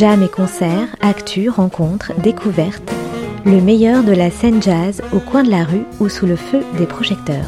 Jam et concerts, actu, rencontres, découvertes, le meilleur de la scène jazz au coin de la rue ou sous le feu des projecteurs.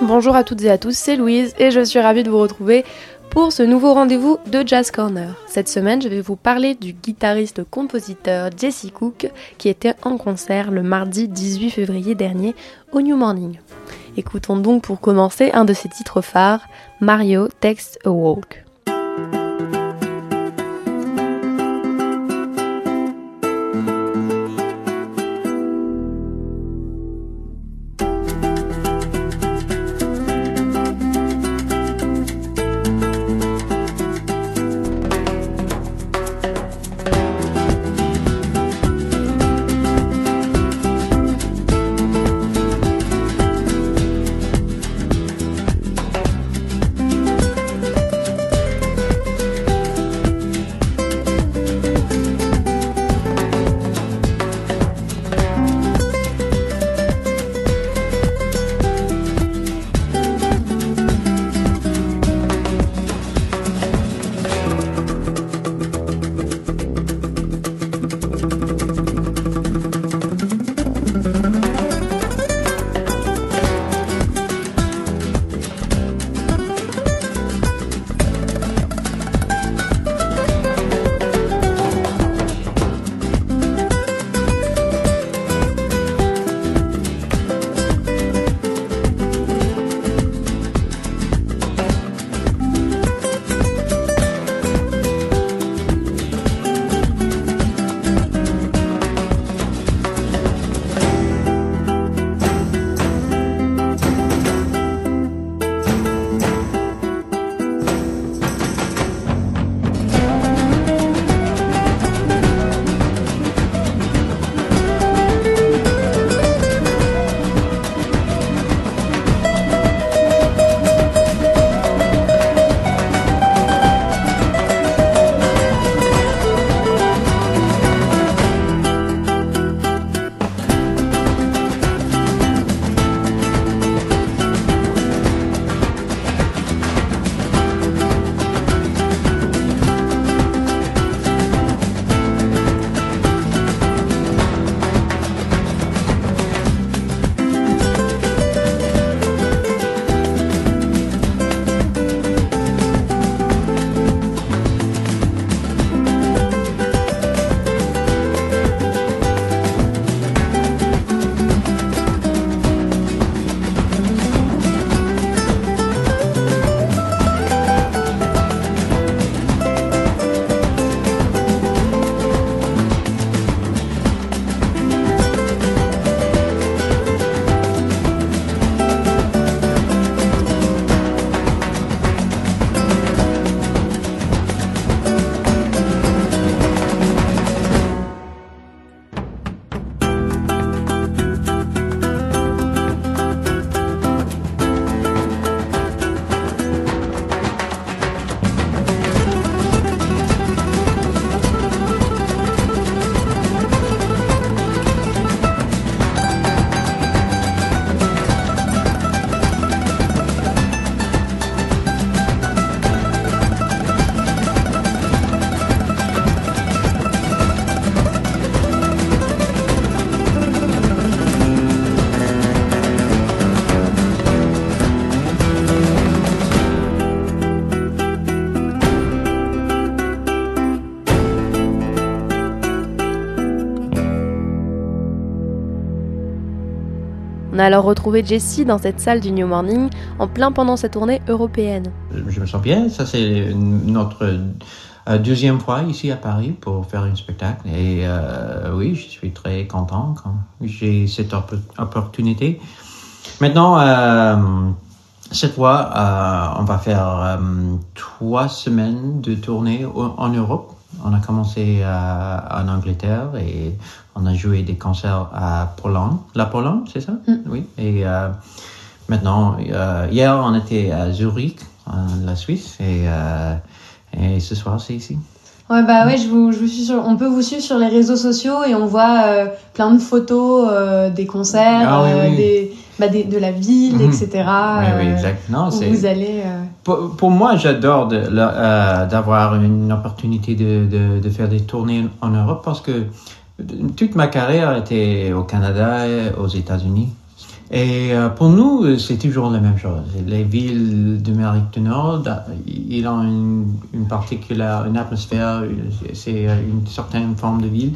Bonjour à toutes et à tous, c'est Louise et je suis ravie de vous retrouver pour ce nouveau rendez-vous de Jazz Corner. Cette semaine, je vais vous parler du guitariste-compositeur Jesse Cook qui était en concert le mardi 18 février dernier au New Morning. Écoutons donc pour commencer un de ses titres phares, Mario Text a Walk. Alors retrouvé Jessie dans cette salle du New Morning en plein pendant sa tournée européenne. Je me sens bien, ça c'est notre euh, deuxième fois ici à Paris pour faire un spectacle et euh, oui, je suis très content quand j'ai cette opportunité. Maintenant, euh, cette fois, on va faire trois semaines de tournée en Europe. On a commencé en Angleterre et on a joué des concerts à Pologne. La Pologne, c'est ça? Mm. Oui. Et euh, maintenant, euh, hier, on était à Zurich, en la Suisse, et, euh, et ce soir, c'est ici. Ouais, bah ouais, je vous, je vous suis sur, on peut vous suivre sur les réseaux sociaux et on voit plein de photos des concerts, ah des, bah, des, de la ville, Mhm. etc. Oui, oui, exact. Non, où vous allez. Pour, pour moi, j'adore euh, d'avoir une opportunité de, de, de faire des tournées en Europe parce que toute ma carrière était au Canada, aux États-Unis. Et euh, pour nous, c'est toujours la même chose. Les villes d'Amérique du Nord, ils ont une, une particulière, une atmosphère, c'est une certaine forme de ville.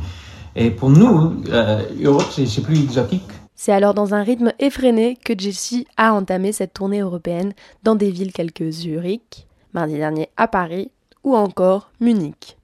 Et pour nous, euh, Europe, c'est plus exotique. C'est alors dans un rythme effréné que Jessie a entamé cette tournée européenne dans des villes telles que Zurich, mardi dernier à Paris ou encore Munich.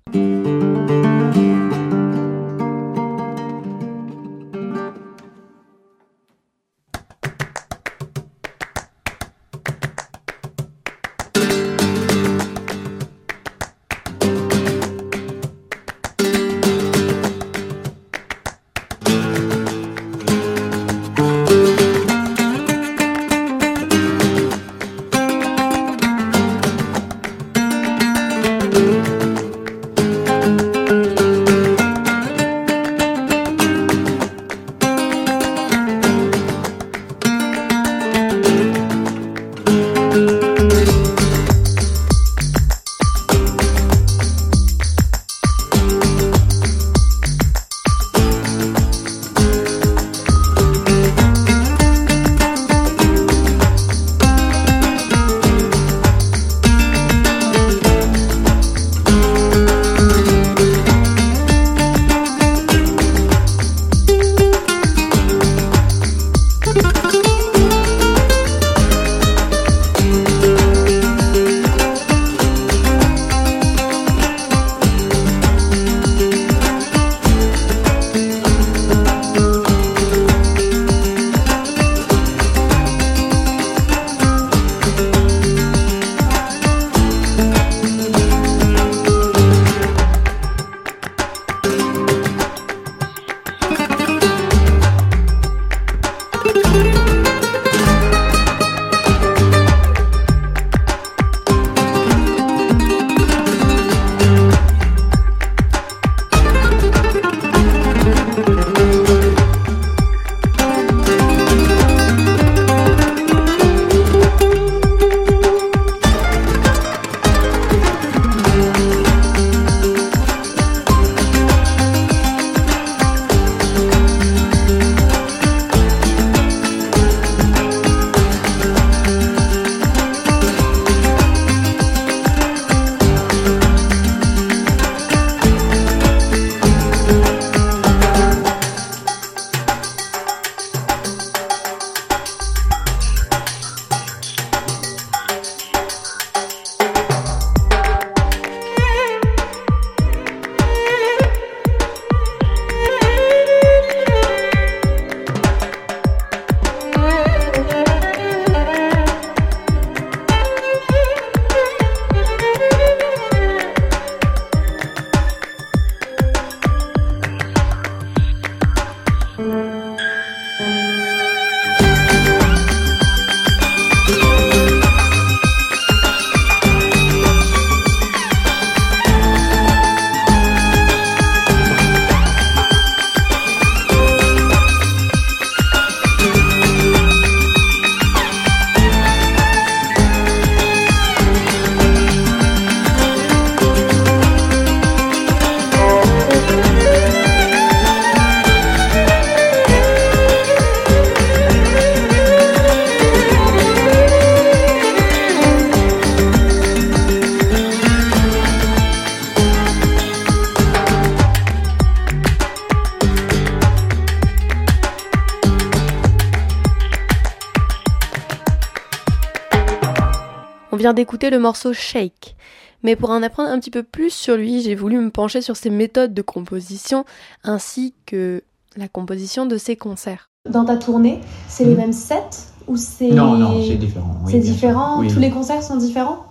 Vient d'écouter le morceau Shake. Mais pour en apprendre un petit peu plus sur lui, j'ai voulu me pencher sur ses méthodes de composition ainsi que la composition de ses concerts. Dans ta tournée, c'est les mêmes sets ou c'est Non, non, c'est différent. oui, C'est différent. Oui. Tous les concerts sont différents?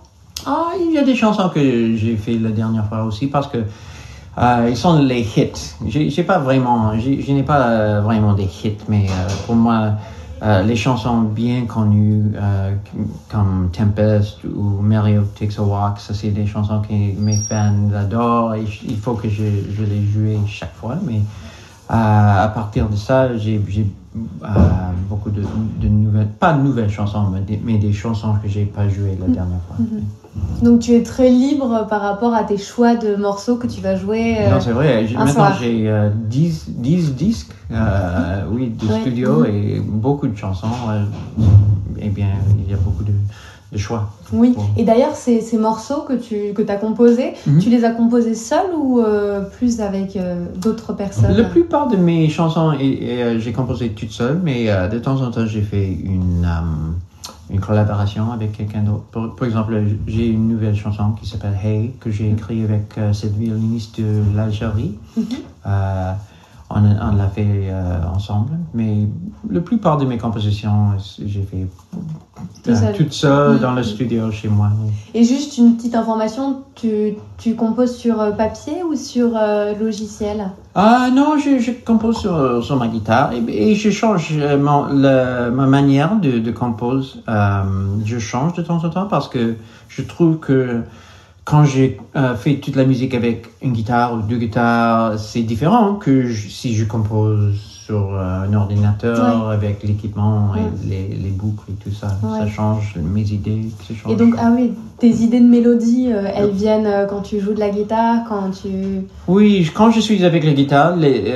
Ah, il y a des chansons que j'ai fait la dernière fois aussi parce que euh, ils sont les hits. J'ai pas vraiment, je n'ai pas vraiment des hits, mais euh, pour moi, euh, les chansons bien connues euh, comme Tempest ou Mario Takes a Walk, ça c'est des chansons que mes fans adorent et il faut que je, les joue chaque fois. Mais euh, à partir de ça, j'ai beaucoup de, de nouvelles, pas de nouvelles chansons, mais des, mais des chansons que j'ai pas jouées la dernière fois. Donc tu es très libre par rapport à tes choix de morceaux que tu vas jouer. euh, Non, c'est vrai. J'ai- Maintenant, soir. j'ai euh, 10, 10 disques euh, oui, de Ouais. studio et beaucoup de chansons. euh, eh bien, il y a beaucoup de, choix. Oui. Bon. Et d'ailleurs, ces, ces morceaux que tu que as composés, Mhm. tu les as composés seul ou euh, plus avec euh, d'autres personnes? La plupart de mes chansons, euh, j'ai composé toute seule, mais euh, de temps en temps, j'ai fait une, euh, une collaboration avec quelqu'un d'autre. Par, par exemple, j'ai une nouvelle chanson qui s'appelle Hey, que j'ai écrite avec euh, cette violoniste de l'Algérie. Mhm. Euh, on on l'a fait euh, ensemble, mais la plupart de mes compositions, j'ai fait Tout euh, seul. toute seule Mhm. dans le studio chez moi. Et juste une petite information, tu, tu composes sur euh, papier ou sur euh, logiciel? Ah non, je, je compose sur, sur ma guitare et, et je change mon- le- ma manière de, de composer. Euh, je change de temps en temps parce que je trouve que quand j'ai euh, fait toute la musique avec une guitare ou deux guitares, c'est différent que je- si je compose sur euh, un ordinateur avec l'équipement Ouais. et les, les boucles et tout ça. Ouais. Ça change mes idées. Ça change. Et donc, ah oui, tes idées de mélodie, euh, elles viennent quand tu joues de la guitare, quand tu... Oui, quand je suis avec la guitare, les,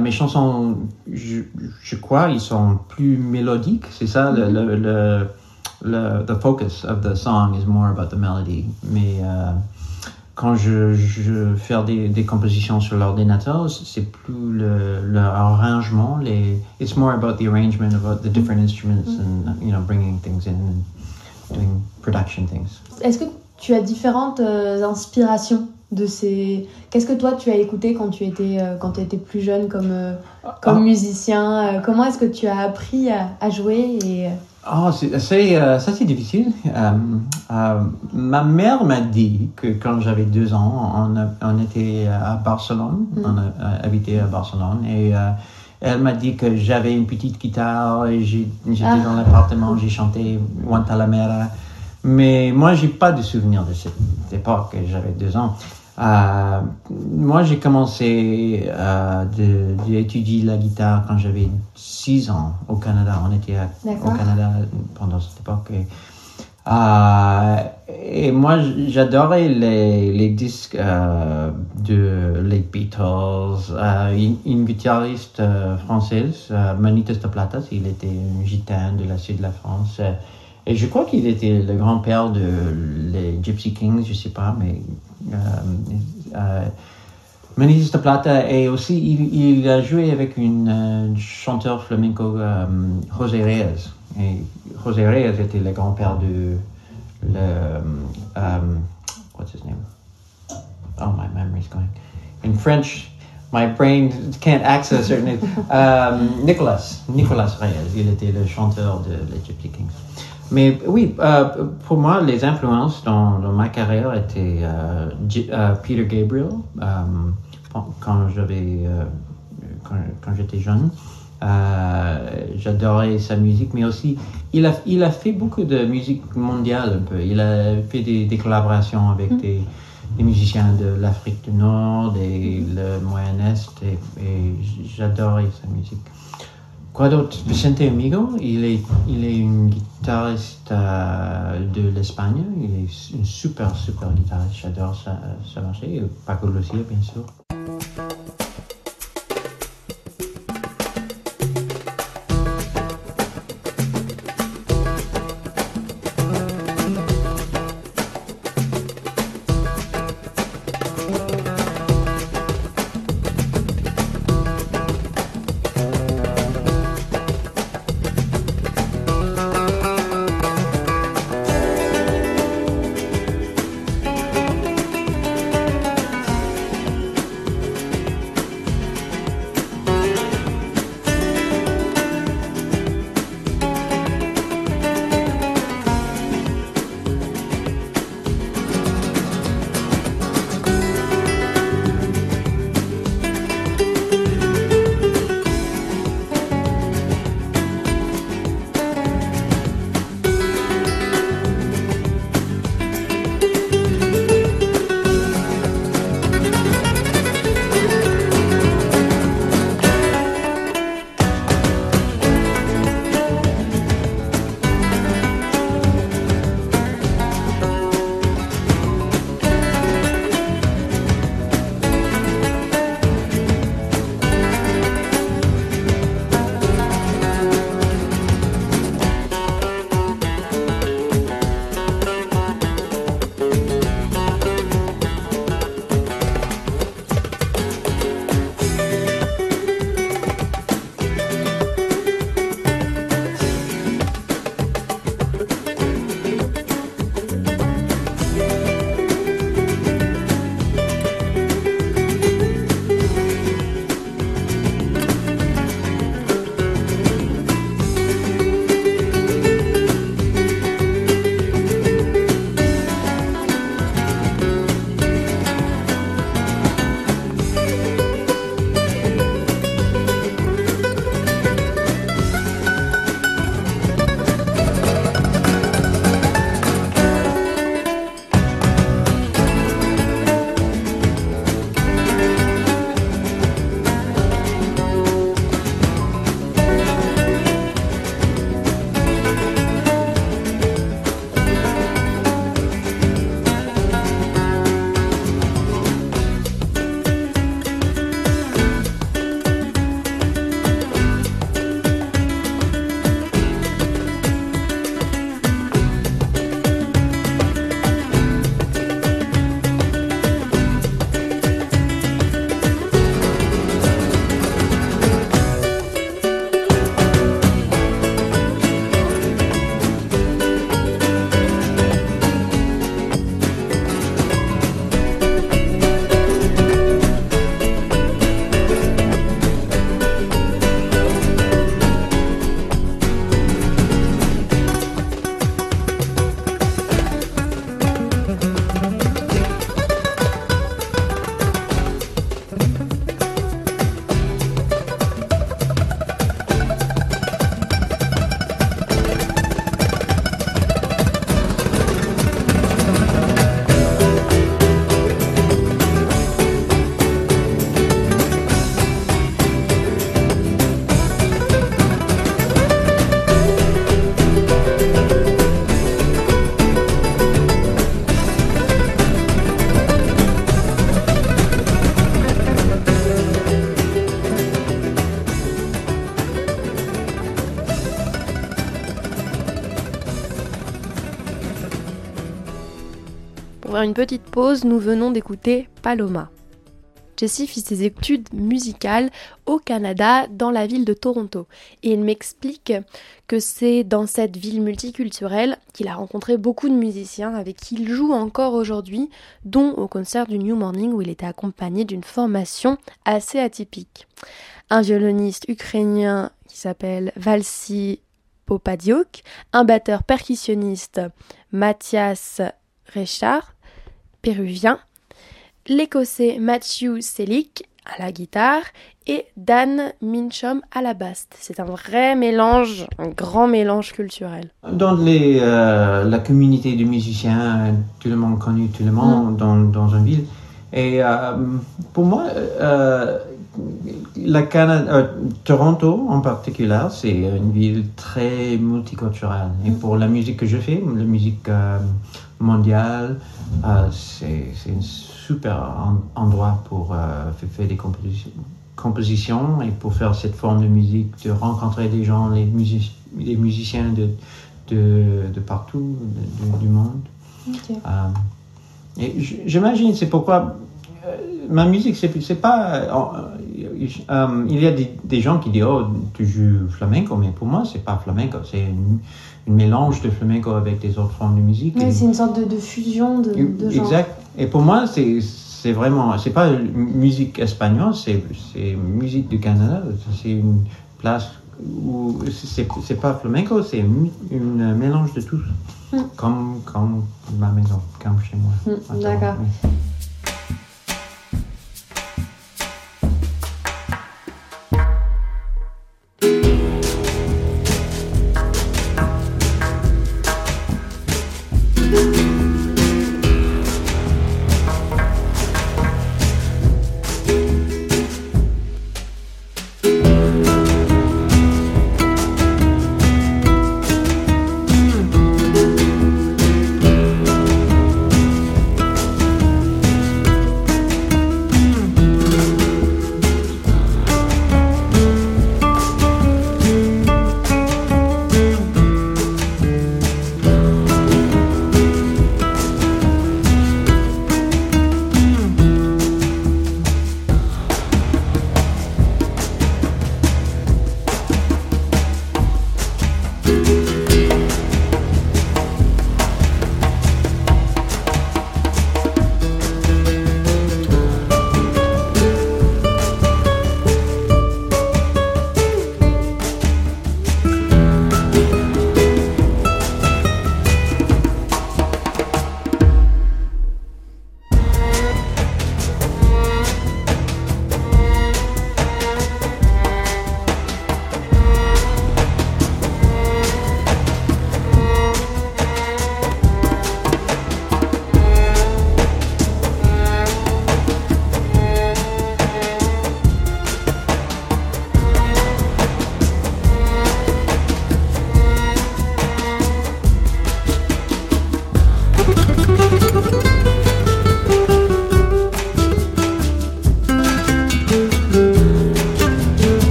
mes chansons, je, je crois, ils sont plus mélodiques. C'est ça, le, le, le, le- the focus of the song is more about the melody. Mais euh, quand je, je fais des, des compositions sur l'ordinateur, c'est plus le, le arrangement. Les, it's more about the arrangement, about the different instruments and, you know, bringing things in and doing production things. Est-ce que tu as différentes euh, inspirations de ces... Qu'est-ce que toi, tu as écouté quand tu étais, euh, quand tu étais plus jeune comme, euh, comme Ah. musicien Comment est-ce que tu as appris à, à jouer et... Ah, c'est, c'est, euh, ça c'est difficile. Euh, euh, ma mère m'a dit que quand j'avais deux ans, on, on était à Barcelone, Mm. on a euh, habité à Barcelone, et euh, elle m'a dit que j'avais une petite guitare et j'ai, j'étais Ah. dans l'appartement, j'ai chanté Guantanamera. Mais moi, j'ai pas de souvenir de cette époque, j'avais deux ans. Euh, moi, j'ai commencé euh, d'étudier la guitare quand j'avais six ans au Canada. On était à au. Canada pendant cette époque. Et, euh, et moi, j'adorais les, les disques euh, de les Beatles. Une, une guitariste française, Manitas de Platas, il était un gitan de la sud de la France. Et je crois qu'il était le grand-père de les Gypsy Kings, je sais pas, mais euh, euh, Manitas de Plata et aussi il, a joué avec une euh, chanteur flamenco, euh, José Reyes. Et José Reyes était le grand-père de le what's his name? Oh, my memory's going. In French, my brain can't access certain. Um, Nicolas, Nicolas Reyes, il était le chanteur de les Gypsy Kings. Mais oui, euh, pour moi, les influences dans, dans ma carrière étaient euh, euh, Peter Gabriel, quand j'avais, quand, quand j'étais jeune. J'adorais sa musique, mais aussi il a, il a fait beaucoup de musique mondiale un peu. Il a fait des, des collaborations avec des, des musiciens de l'Afrique du Nord et le Moyen-Est, et, et j'adorais sa musique. Quoi d'autre? Vicente Amigo, il est, il est une guitariste euh, de l'Espagne. Il est une super, super guitariste. J'adore sa, sa marché. Et Paco Lucia, bien sûr. Pour une petite pause, nous venons d'écouter Paloma. Jessie fit ses études musicales au Canada, dans la ville de Toronto. Et il m'explique que c'est dans cette ville multiculturelle qu'il a rencontré beaucoup de musiciens avec qui il joue encore aujourd'hui, dont au concert du New Morning où il était accompagné d'une formation assez atypique. Un violoniste ukrainien qui s'appelle Valsi Popadiuk, un batteur percussionniste Mathias Richard, péruvien, l'écossais Matthew Selick à la guitare et Dan Minchom à la basse. C'est un vrai mélange, un grand mélange culturel. Dans les, euh, la communauté de musiciens, tout le monde connu, tout le monde mm. dans, dans une ville. Et euh, pour moi, euh, la Canada, Toronto en particulier, c'est une ville très multiculturelle. Et pour la musique que je fais, la musique mondiale, c'est une super endroit pour euh, faire des compositions, et pour faire cette forme de musique, de rencontrer des gens, les, les musiciens de, de, de partout du monde. Euh, et j'imagine, c'est pourquoi euh, ma musique, c'est pas. il y a des, des, gens qui disent Oh, tu joues flamenco, mais pour moi, c'est pas flamenco, c'est un mélange de flamenco avec des autres formes de musique. Oui, c'est une sorte de, de fusion de, de genres. Exact. Et pour moi, c'est vraiment, c'est pas musique espagnole, c'est musique du Canada. C'est une place où c'est pas flamenco, c'est un mélange de tout, mm. comme, comme ma maison, comme chez moi. Mm, d'accord.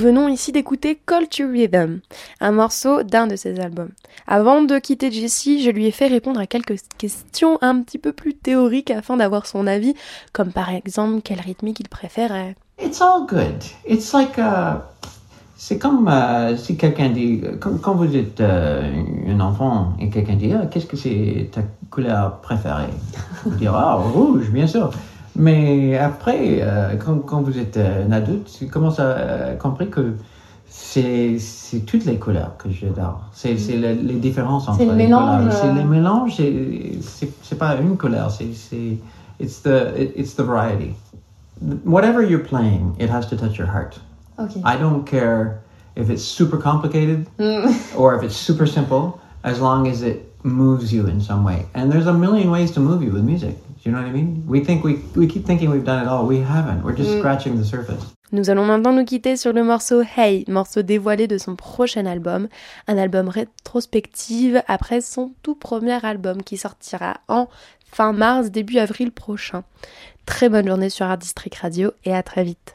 Venons ici d'écouter Culture Rhythm, un morceau d'un de ses albums. Avant de quitter Jessie, je lui ai fait répondre à quelques questions un petit peu plus théoriques afin d'avoir son avis, comme par exemple quel rythmique il préférait. It's all good. It's like uh, c'est comme uh, si quelqu'un dit quand, vous êtes uh, un enfant et quelqu'un dit ah, qu'est-ce que c'est ta couleur préférée? Vous dire ah rouge bien sûr. Mais après, euh, quand, quand, vous êtes euh, un adulte, tu commences à euh, comprendre que c'est toutes les couleurs que j'adore. C'est les, les différences entre le les mélange, couleurs. C'est le mélange, c'est pas une couleur, c'est it's the it's the variety. Whatever you're playing, it has to touch your heart. Ok. I don't care if it's super complicated Mm. or if it's super simple, as long as it moves you in some way. And there's a million ways to move you with music. Do you know what I mean? We think we we keep thinking we've done it all. We haven't. We're just Mm. scratching the surface. Nous allons maintenant nous quitter sur le morceau Hey, morceau dévoilé de son prochain album, un album rétrospective après son tout premier album qui sortira en fin mars, début avril prochain. Très bonne journée sur Art District Radio et à très vite.